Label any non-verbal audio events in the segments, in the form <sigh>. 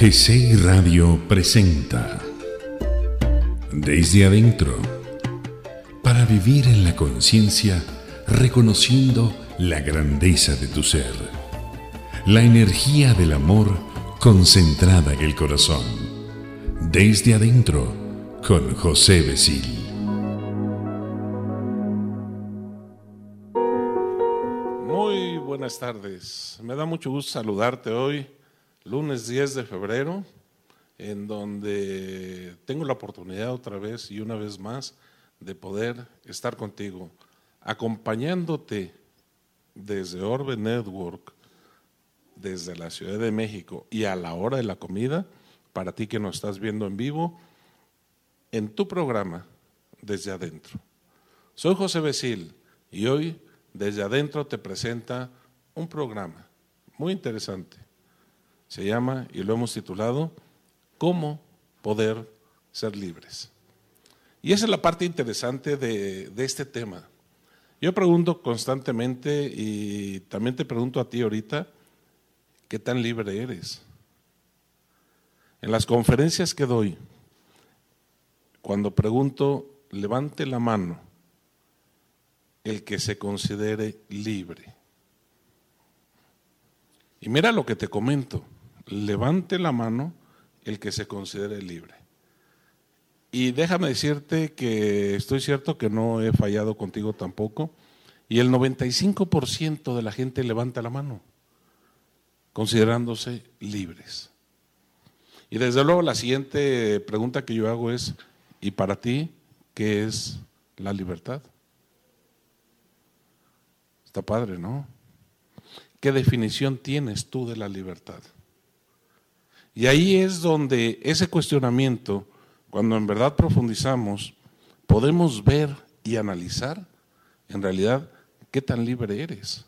GC Radio presenta Desde Adentro para vivir en la conciencia reconociendo la grandeza de tu ser, la energía del amor concentrada en el corazón. Desde Adentro con José Besil. Muy buenas tardes. Me da mucho gusto saludarte hoy, lunes 10 de febrero, en donde tengo la oportunidad otra vez y una vez más de poder estar contigo, acompañándote desde Orbe Network, desde la Ciudad de México y a la hora de la comida, para ti que nos estás viendo en vivo, en tu programa, desde adentro. Soy José Besil y hoy desde adentro te presenta un programa muy interesante. Se llama, y lo hemos titulado, ¿Cómo poder ser libres? Y esa es la parte interesante de, de este tema. Yo pregunto constantemente y también te pregunto a ti ahorita, ¿qué tan libre eres? En las conferencias que doy, cuando pregunto, levante la mano el que se considere libre. Y mira lo que te comento, levante la mano el que se considere libre. Y déjame decirte que estoy cierto que no he fallado contigo tampoco, y el 95% de la gente levanta la mano, considerándose libres. Y desde luego la siguiente pregunta que yo hago es, ¿y para ti qué es la libertad? Está padre, ¿no? ¿Qué definición tienes tú de la libertad? Y ahí es donde ese cuestionamiento, cuando en verdad profundizamos, podemos ver y analizar en realidad qué tan libre eres.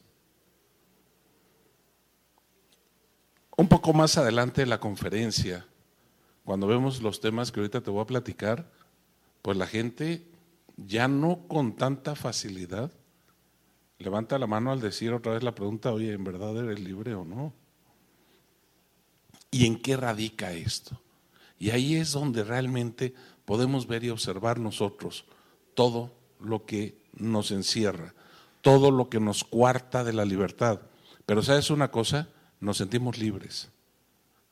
Un poco más adelante de la conferencia, cuando vemos los temas que ahorita te voy a platicar, pues la gente ya no con tanta facilidad levanta la mano al decir otra vez la pregunta, oye, ¿en verdad eres libre o no? ¿Y en qué radica esto? Y ahí es donde realmente podemos ver y observar nosotros todo lo que nos encierra, todo lo que nos cuarta de la libertad. Pero sabes una cosa, nos sentimos libres.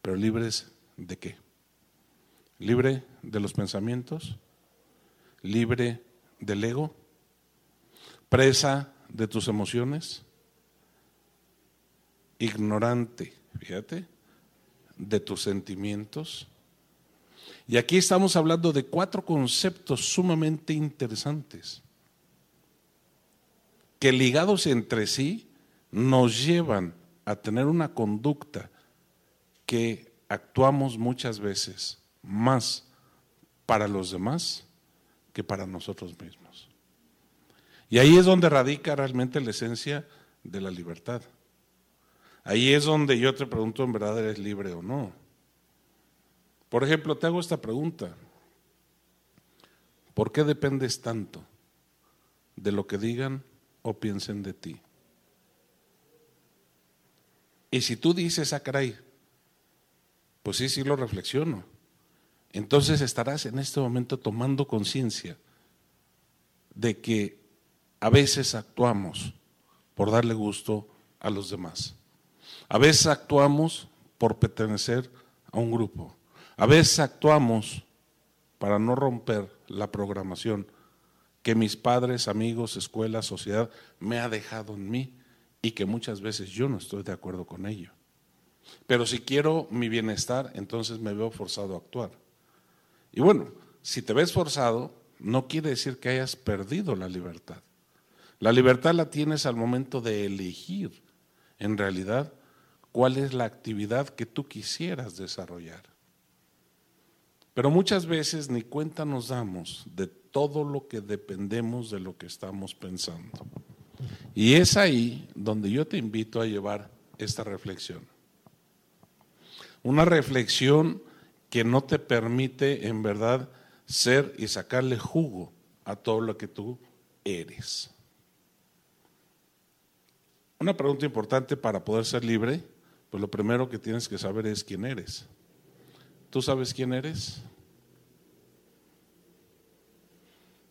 ¿Pero libres de qué? ¿Libre de los pensamientos? ¿Libre del ego? ¿Presa de tus emociones? ¿Ignorante, fíjate, de tus sentimientos? Y aquí estamos hablando de cuatro conceptos sumamente interesantes que ligados entre sí nos llevan a tener una conducta que actuamos muchas veces más para los demás que para nosotros mismos. Y ahí es donde radica realmente la esencia de la libertad. Ahí es donde yo te pregunto, ¿en verdad eres libre o no? Por ejemplo, te hago esta pregunta. ¿Por qué dependes tanto de lo que digan o piensen de ti? Y si tú dices, ah, caray, pues sí, sí lo reflexiono. Entonces estarás en este momento tomando conciencia de que a veces actuamos por darle gusto a los demás. A veces actuamos por pertenecer a un grupo. A veces actuamos para no romper la programación que mis padres, amigos, escuela, sociedad me ha dejado en mí y que muchas veces yo no estoy de acuerdo con ello. Pero si quiero mi bienestar, entonces me veo forzado a actuar. Y bueno, si te ves forzado, no quiere decir que hayas perdido la libertad. La libertad la tienes al momento de elegir, en realidad, cuál es la actividad que tú quisieras desarrollar. Pero muchas veces ni cuenta nos damos de todo lo que dependemos de lo que estamos pensando. Y es ahí donde yo te invito a llevar esta reflexión. Una reflexión que no te permite en verdad ser y sacarle jugo a todo lo que tú eres. Una pregunta importante para poder ser libre, pues lo primero que tienes que saber es quién eres. ¿Tú sabes quién eres?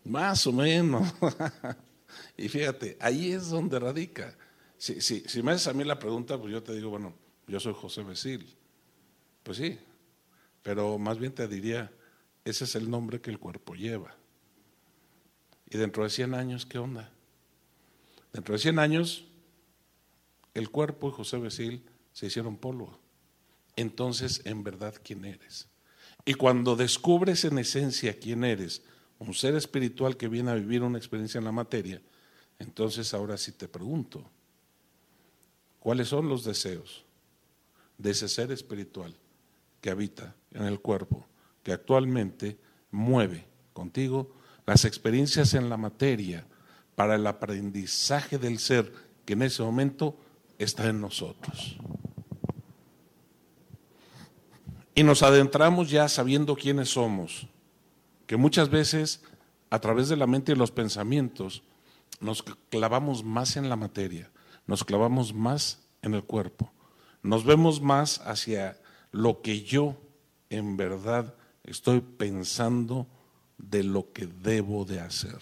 Más o menos. <laughs> y fíjate, ahí es donde radica. Si, si me haces a mí la pregunta, pues yo te digo, bueno, yo soy José Besil. Pues sí, pero más bien te diría, ese es el nombre que el cuerpo lleva. Y dentro de 100 años, ¿qué onda? Dentro de 100 años, el cuerpo y José Besil se hicieron polvo. Entonces, en verdad, ¿quién eres? Y cuando descubres en esencia quién eres, un ser espiritual que viene a vivir una experiencia en la materia, entonces ahora sí te pregunto, ¿cuáles son los deseos de ese ser espiritual que habita en el cuerpo, que actualmente mueve contigo las experiencias en la materia para el aprendizaje del ser que en ese momento está en nosotros? Y nos adentramos ya sabiendo quiénes somos, que muchas veces a través de la mente y los pensamientos nos clavamos más en la materia, nos clavamos más en el cuerpo, nos vemos más hacia lo que yo en verdad estoy pensando de lo que debo de hacer.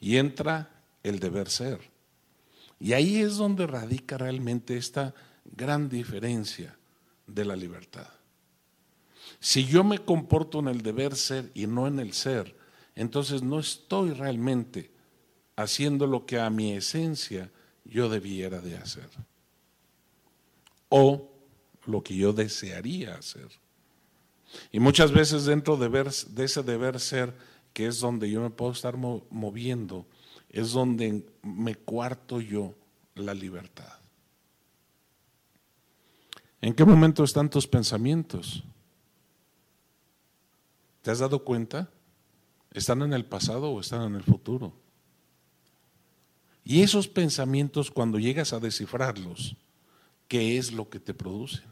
Y entra el deber ser. Y ahí es donde radica realmente esta gran diferencia de la libertad. Si yo me comporto en el deber ser y no en el ser, entonces no estoy realmente haciendo lo que a mi esencia yo debiera de hacer. O lo que yo desearía hacer. Y muchas veces dentro de, ese deber ser, que es donde yo me puedo estar moviendo, es donde me cuarto yo la libertad. ¿En qué momento están tus pensamientos? ¿Te has dado cuenta? ¿Están en el pasado o están en el futuro? Y esos pensamientos, cuando llegas a descifrarlos, ¿qué es lo que te producen?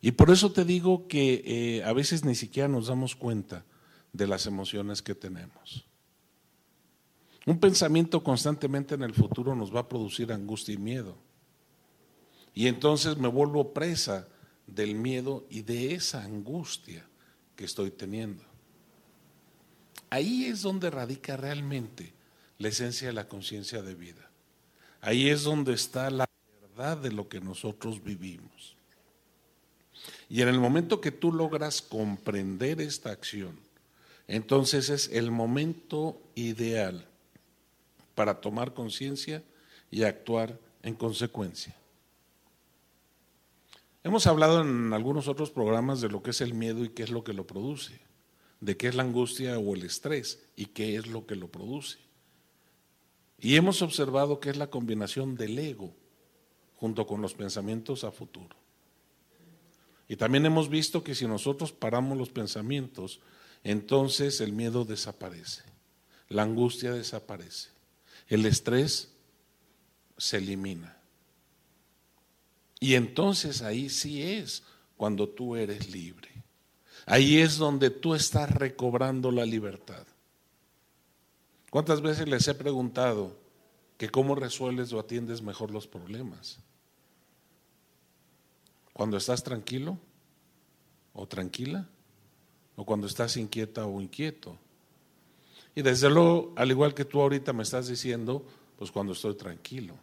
Y por eso te digo que eh, a veces ni siquiera nos damos cuenta de las emociones que tenemos. Un pensamiento constantemente en el futuro nos va a producir angustia y miedo. Y entonces me vuelvo presa del miedo y de esa angustia que estoy teniendo. Ahí es donde radica realmente la esencia de la conciencia de vida. Ahí es donde está la verdad de lo que nosotros vivimos. Y en el momento que tú logras comprender esta acción, entonces es el momento ideal para tomar conciencia y actuar en consecuencia. Hemos hablado en algunos otros programas de lo que es el miedo y qué es lo que lo produce, de qué es la angustia o el estrés y qué es lo que lo produce. Y hemos observado que es la combinación del ego junto con los pensamientos a futuro. Y también hemos visto que si nosotros paramos los pensamientos, entonces el miedo desaparece, la angustia desaparece, el estrés se elimina. Y entonces ahí sí es cuando tú eres libre. Ahí es donde tú estás recobrando la libertad. ¿Cuántas veces les he preguntado que cómo resuelves o atiendes mejor los problemas? ¿Cuando estás tranquilo o tranquila? ¿O cuando estás inquieta o inquieto? Y desde luego, al igual que tú ahorita me estás diciendo, pues cuando estoy tranquilo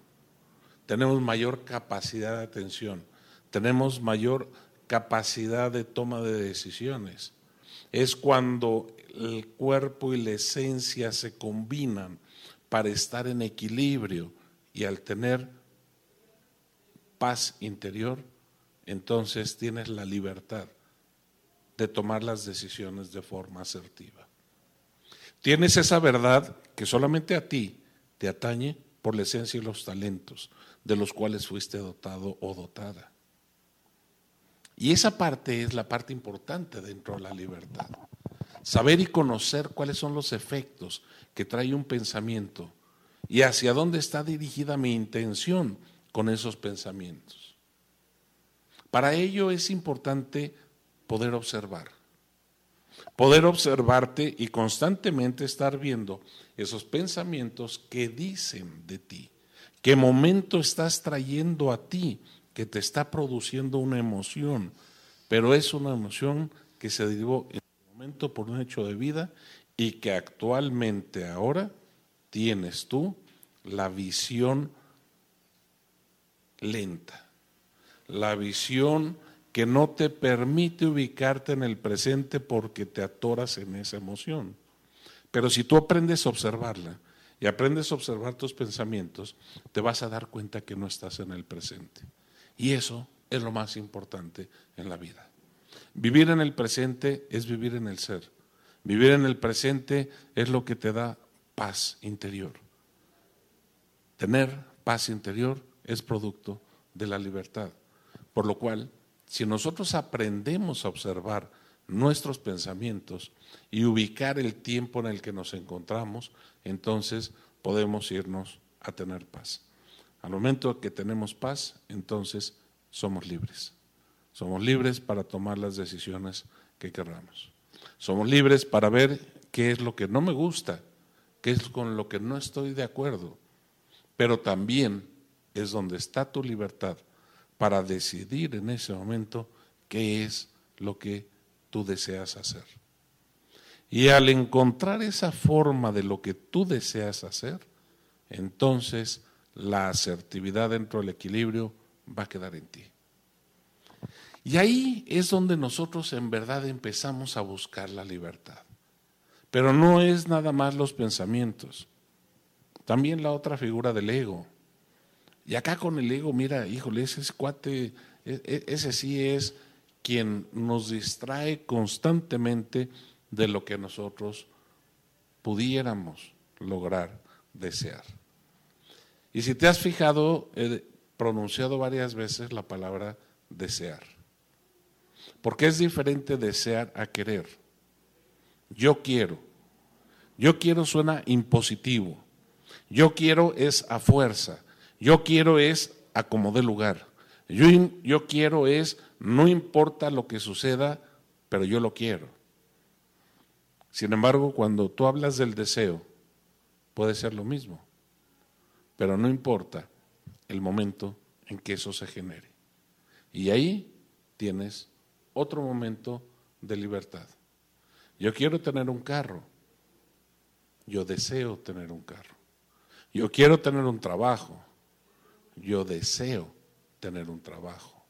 tenemos mayor capacidad de atención, tenemos mayor capacidad de toma de decisiones. Es cuando el cuerpo y la esencia se combinan para estar en equilibrio y al tener paz interior, entonces tienes la libertad de tomar las decisiones de forma asertiva. Tienes esa verdad que solamente a ti te atañe por la esencia y los talentos de los cuales fuiste dotado o dotada. Y esa parte es la parte importante dentro de la libertad. Saber y conocer cuáles son los efectos que trae un pensamiento y hacia dónde está dirigida mi intención con esos pensamientos. Para ello es importante poder observar. Poder observarte y constantemente estar viendo esos pensamientos que dicen de ti. ¿Qué momento estás trayendo a ti que te está produciendo una emoción pero es una emoción que se derivó en el momento por un hecho de vida y que actualmente ahora tienes tú la visión lenta, la visión que no te permite ubicarte en el presente porque te atoras en esa emoción. Pero si tú aprendes a observarla y aprendes a observar tus pensamientos, te vas a dar cuenta que no estás en el presente. Y eso es lo más importante en la vida. Vivir en el presente es vivir en el ser. Vivir en el presente es lo que te da paz interior. Tener paz interior es producto de la libertad. Por lo cual, si nosotros aprendemos a observar nuestros pensamientos y ubicar el tiempo en el que nos encontramos, entonces podemos irnos a tener paz. Al momento que tenemos paz, entonces somos libres. Somos libres para tomar las decisiones que querramos. Somos libres para ver qué es lo que no me gusta, qué es con lo que no estoy de acuerdo. Pero también es donde está tu libertad para decidir en ese momento qué es lo que tú deseas hacer. Y al encontrar esa forma de lo que tú deseas hacer, entonces la asertividad dentro del equilibrio va a quedar en ti. Y ahí es donde nosotros en verdad empezamos a buscar la libertad. Pero no es nada más los pensamientos, también la otra figura del ego. Y acá con el ego, mira, híjole, ese cuate, e, e, ese sí es quien nos distrae constantemente de lo que nosotros pudiéramos lograr desear. Y si te has fijado, he pronunciado varias veces la palabra desear. Porque es diferente desear a querer. Yo quiero. Yo quiero suena impositivo. Yo quiero es a fuerza. Yo quiero es a como de lugar. Yo, quiero es no importa lo que suceda, pero yo lo quiero. Sin embargo, cuando tú hablas del deseo, puede ser lo mismo, pero no importa el momento en que eso se genere. Y ahí tienes otro momento de libertad. Yo quiero tener un carro, yo deseo tener un carro. Yo quiero tener un trabajo, yo deseo tener un trabajo.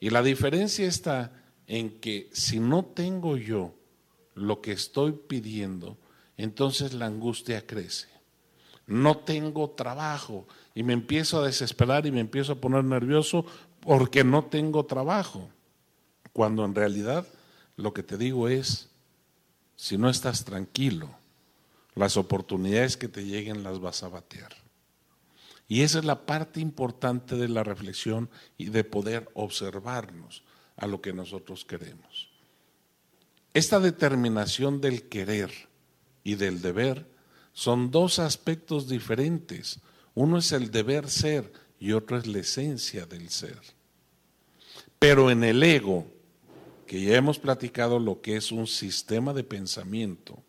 Y la diferencia está en que si no tengo yo lo que estoy pidiendo, entonces la angustia crece. No tengo trabajo y me empiezo a desesperar y me empiezo a poner nervioso porque no tengo trabajo. Cuando en realidad lo que te digo es, si no estás tranquilo, las oportunidades que te lleguen las vas a batear. Y esa es la parte importante de la reflexión y de poder observarnos a lo que nosotros queremos. Esta determinación del querer y del deber son dos aspectos diferentes. Uno es el deber ser y otro es la esencia del ser. Pero en el ego, que ya hemos platicado lo que es un sistema de pensamiento,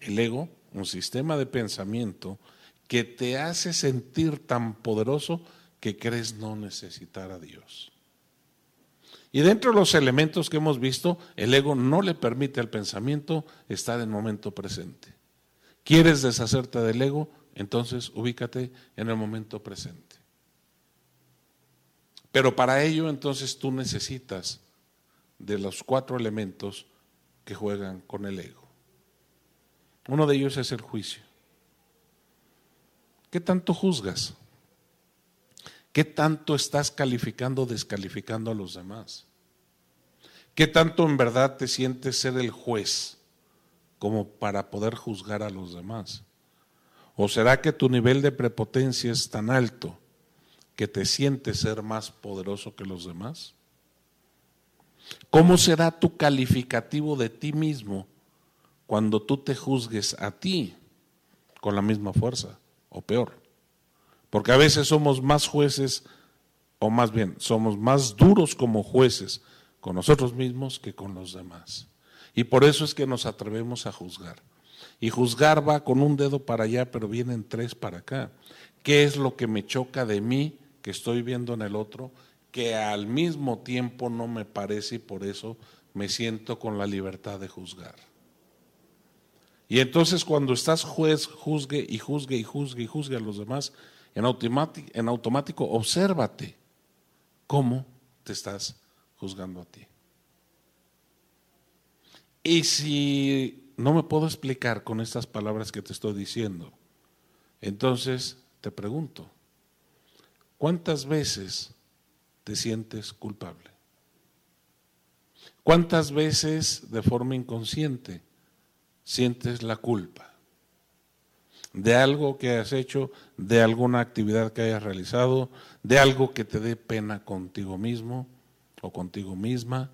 el ego, un sistema de pensamiento, que te hace sentir tan poderoso que crees no necesitar a Dios. Y dentro de los elementos que hemos visto, el ego no le permite al pensamiento estar en el momento presente. ¿Quieres deshacerte del ego? Entonces ubícate en el momento presente. Pero para ello entonces tú necesitas de los cuatro elementos que juegan con el ego. Uno de ellos es el juicio. ¿Qué tanto juzgas? ¿Qué tanto estás calificando o descalificando a los demás? ¿Qué tanto en verdad te sientes ser el juez como para poder juzgar a los demás? ¿O será que tu nivel de prepotencia es tan alto que te sientes ser más poderoso que los demás? ¿Cómo será tu calificativo de ti mismo cuando tú te juzgues a ti con la misma fuerza? O peor. Porque a veces somos más jueces, o más bien, somos más duros como jueces con nosotros mismos que con los demás. Y por eso es que nos atrevemos a juzgar. Y juzgar va con un dedo para allá, pero vienen tres para acá. ¿Qué es lo que me choca de mí que estoy viendo en el otro? que al mismo tiempo no me parece y por eso me siento con la libertad de juzgar. Y entonces cuando estás juez, juzgue y juzgue y juzgue y juzgue a los demás, en automático, en automático obsérvate cómo te estás juzgando a ti. Y si no me puedo explicar con estas palabras que te estoy diciendo, entonces te pregunto, ¿cuántas veces te sientes culpable? ¿Cuántas veces de forma inconsciente sientes la culpa de algo que has hecho, de alguna actividad que hayas realizado, de algo que te dé pena contigo mismo o contigo misma.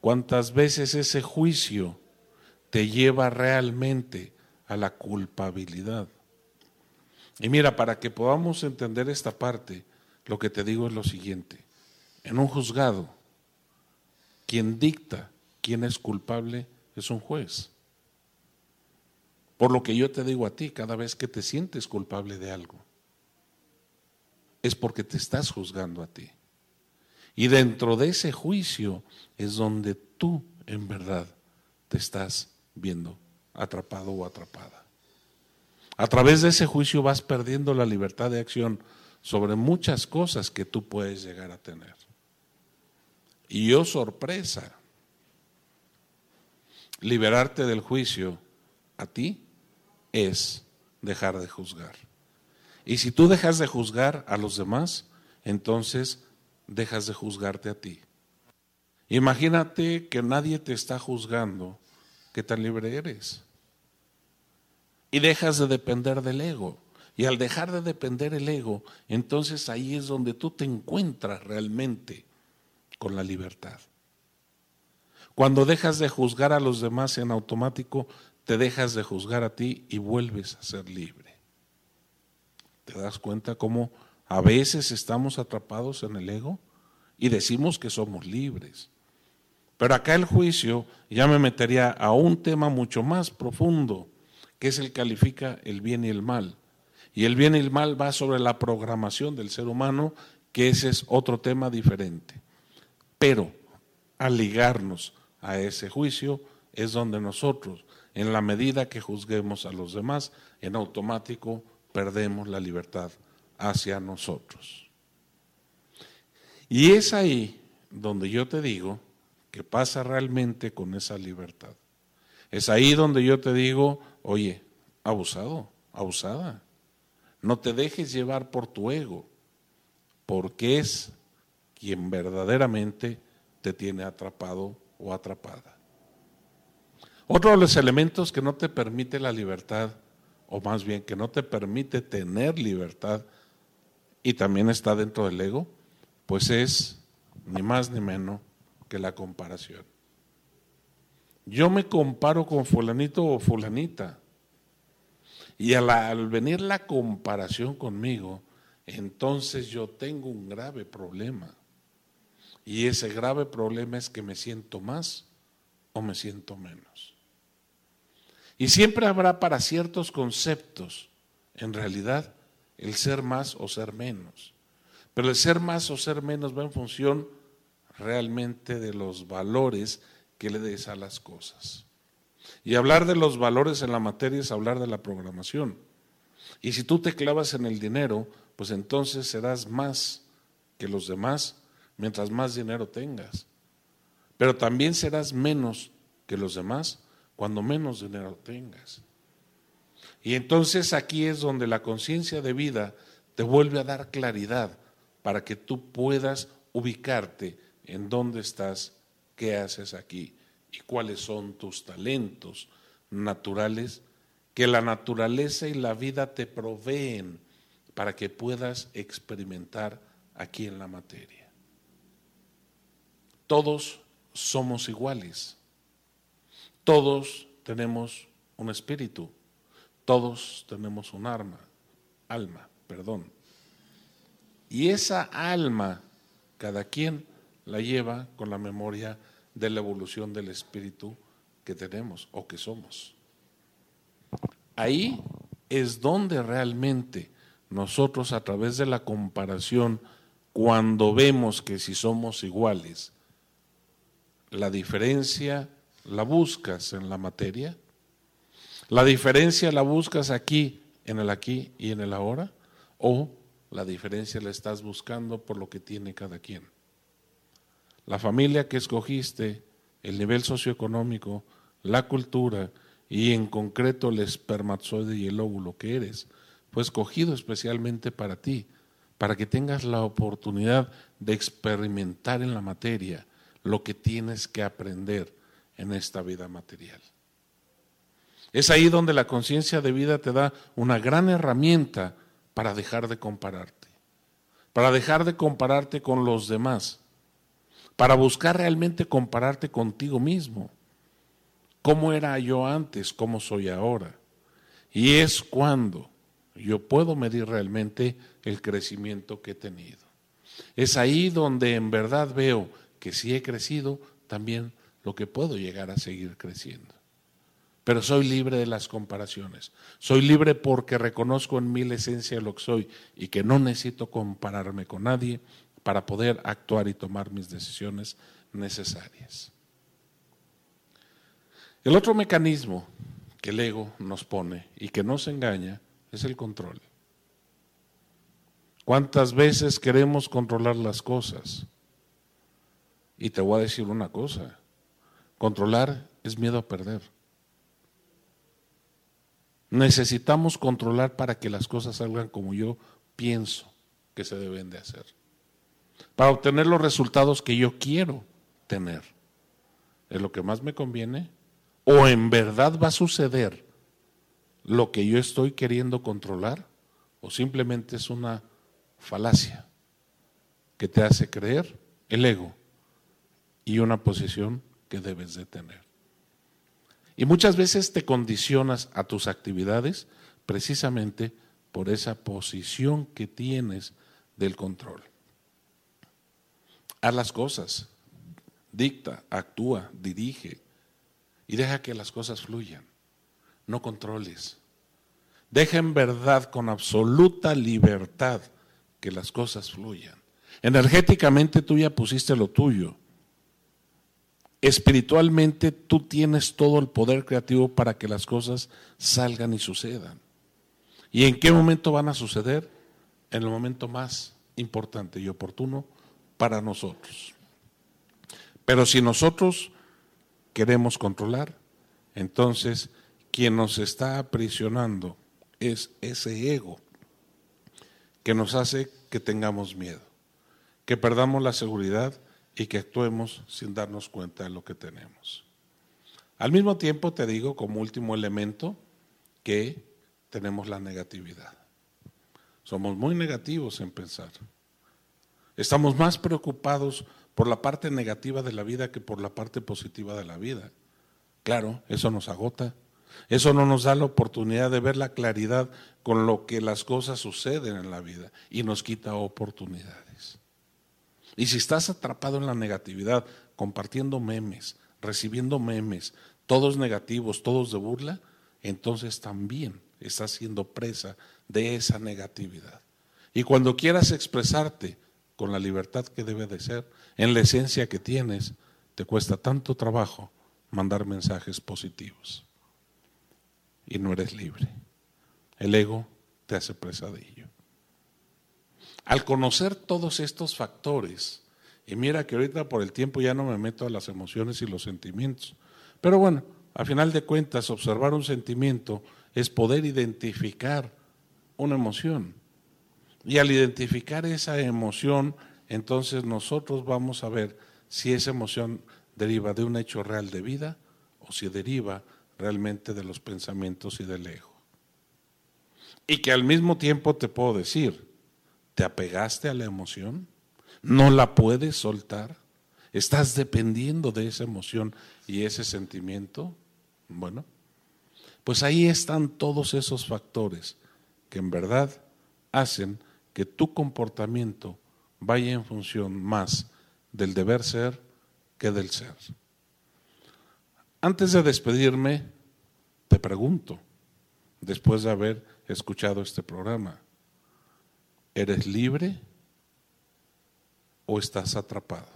¿Cuántas veces ese juicio te lleva realmente a la culpabilidad? Y mira, para que podamos entender esta parte, lo que te digo es lo siguiente. En un juzgado, quien dicta quién es culpable es un juez. Por lo que yo te digo a ti, cada vez que te sientes culpable de algo, es porque te estás juzgando a ti. Y dentro de ese juicio es donde tú en verdad te estás viendo atrapado o atrapada. A través de ese juicio vas perdiendo la libertad de acción sobre muchas cosas que tú puedes llegar a tener. Y yo sorpresa, liberarte del juicio a ti es dejar de juzgar. Y si tú dejas de juzgar a los demás, entonces dejas de juzgarte a ti. Imagínate que nadie te está juzgando, qué tan libre eres. Y dejas de depender del ego. Y al dejar de depender el ego, entonces ahí es donde tú te encuentras realmente con la libertad. Cuando dejas de juzgar a los demás en automático, te dejas de juzgar a ti y vuelves a ser libre. ¿Te das cuenta cómo a veces estamos atrapados en el ego y decimos que somos libres? Pero acá el juicio ya me metería a un tema mucho más profundo, que es el califica el bien y el mal. Y el bien y el mal va sobre la programación del ser humano, que ese es otro tema diferente. Pero al ligarnos a ese juicio es donde nosotros en la medida que juzguemos a los demás, en automático perdemos la libertad hacia nosotros. Y es ahí donde yo te digo que pasa realmente con esa libertad. Es ahí donde yo te digo, oye, abusado, abusada, no te dejes llevar por tu ego, porque es quien verdaderamente te tiene atrapado o atrapada. Otro de los elementos que no te permite la libertad, o más bien que no te permite tener libertad, y también está dentro del ego, pues es ni más ni menos que la comparación. Yo me comparo con fulanito o fulanita. Y al, al, venir la comparación conmigo, entonces yo tengo un grave problema. Y ese grave problema es que me siento más o me siento menos. Y siempre habrá para ciertos conceptos, en realidad, el ser más o ser menos. Pero el ser más o ser menos va en función realmente de los valores que le des a las cosas. Y hablar de los valores en la materia es hablar de la programación. Y si tú te clavas en el dinero, pues entonces serás más que los demás mientras más dinero tengas. Pero también serás menos que los demás cuando menos dinero tengas. Y entonces aquí es donde la conciencia de vida te vuelve a dar claridad para que tú puedas ubicarte en dónde estás, qué haces aquí y cuáles son tus talentos naturales que la naturaleza y la vida te proveen para que puedas experimentar aquí en la materia. Todos somos iguales. Todos tenemos un espíritu, todos tenemos un arma, alma, perdón. Y esa alma, cada quien la lleva con la memoria de la evolución del espíritu que tenemos o que somos. Ahí es donde realmente nosotros a través de la comparación cuando vemos que si somos iguales, la diferencia la buscas en la materia, la diferencia la buscas aquí, en el aquí y en el ahora, o la diferencia la estás buscando por lo que tiene cada quien. La familia que escogiste, el nivel socioeconómico, la cultura y en concreto el espermatozoide y el óvulo que eres, fue escogido especialmente para ti, para que tengas la oportunidad de experimentar en la materia lo que tienes que aprender en esta vida material. Es ahí donde la conciencia de vida te da una gran herramienta para dejar de compararte, para dejar de compararte con los demás, para buscar realmente compararte contigo mismo. ¿Cómo era yo antes? ¿Cómo soy ahora? Y es cuando yo puedo medir realmente el crecimiento que he tenido. Es ahí donde en verdad veo que si he crecido, también lo que puedo llegar a seguir creciendo. Pero soy libre de las comparaciones. Soy libre porque reconozco en mí la esencia de lo que soy y que no necesito compararme con nadie para poder actuar y tomar mis decisiones necesarias. El otro mecanismo que el ego nos pone y que nos engaña es el control. ¿Cuántas veces queremos controlar las cosas? Y te voy a decir una cosa, controlar es miedo a perder. Necesitamos controlar para que las cosas salgan como yo pienso que se deben de hacer. Para obtener los resultados que yo quiero tener. ¿Es lo que más me conviene? ¿O en verdad va a suceder lo que yo estoy queriendo controlar o simplemente es una falacia que te hace creer el ego y una posición que debes de tener. Y muchas veces te condicionas a tus actividades precisamente por esa posición que tienes del control. Haz las cosas, dicta, actúa, dirige y deja que las cosas fluyan no controles. Deja en verdad con absoluta libertad que las cosas fluyan. Energéticamente tú ya pusiste lo tuyo. Espiritualmente tú tienes todo el poder creativo para que las cosas salgan y sucedan. ¿Y en qué momento van a suceder? En el momento más importante y oportuno para nosotros. Pero si nosotros queremos controlar, entonces quien nos está aprisionando es ese ego que nos hace que tengamos miedo, que perdamos la seguridad y que actuemos sin darnos cuenta de lo que tenemos. Al mismo tiempo te digo como último elemento que tenemos la negatividad. Somos muy negativos en pensar. Estamos más preocupados por la parte negativa de la vida que por la parte positiva de la vida. Claro, eso nos agota, eso no nos da la oportunidad de ver la claridad con lo que las cosas suceden en la vida y nos quita oportunidades. Y si estás atrapado en la negatividad, compartiendo memes, recibiendo memes, todos negativos, todos de burla, entonces también estás siendo presa de esa negatividad. Y cuando quieras expresarte con la libertad que debe de ser, en la esencia que tienes, te cuesta tanto trabajo mandar mensajes positivos y no eres libre. El ego te hace presa de ello. Al conocer todos estos factores, y mira que ahorita por el tiempo ya no me meto a las emociones y los sentimientos, pero bueno, a final de cuentas, observar un sentimiento es poder identificar una emoción. Y al identificar esa emoción, entonces nosotros vamos a ver si esa emoción deriva de un hecho real de vida o si deriva realmente de los pensamientos y del ego. Y que al mismo tiempo te puedo decir, ¿te apegaste a la emoción? ¿No la puedes soltar? ¿Estás dependiendo de esa emoción y ese sentimiento? Bueno, pues ahí están todos esos factores que en verdad hacen que tu comportamiento vaya en función más del deber ser que del ser. Antes de despedirme, te pregunto, después de haber escuchado este programa, ¿eres libre o estás atrapado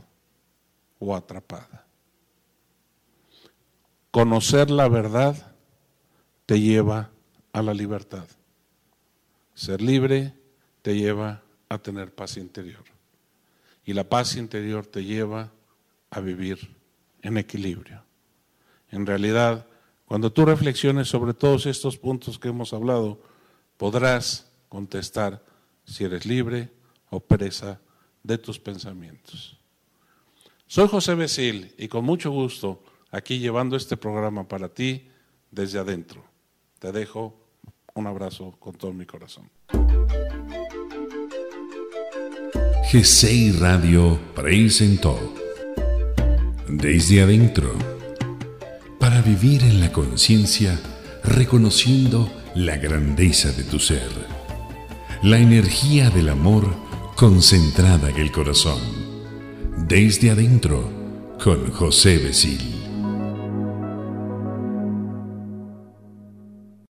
o atrapada. Conocer la verdad te lleva a la libertad. Ser libre te lleva a tener paz interior. Y la paz interior te lleva a vivir en equilibrio. En realidad, cuando tú reflexiones sobre todos estos puntos que hemos hablado, podrás contestar si eres libre o presa de tus pensamientos. Soy José Besil y con mucho gusto aquí llevando este programa para ti desde adentro. Te dejo un abrazo con todo mi corazón. GCI Radio presentó Desde Adentro para vivir en la conciencia reconociendo la grandeza de tu ser, la energía del amor concentrada en el corazón. Desde Adentro con José Besil.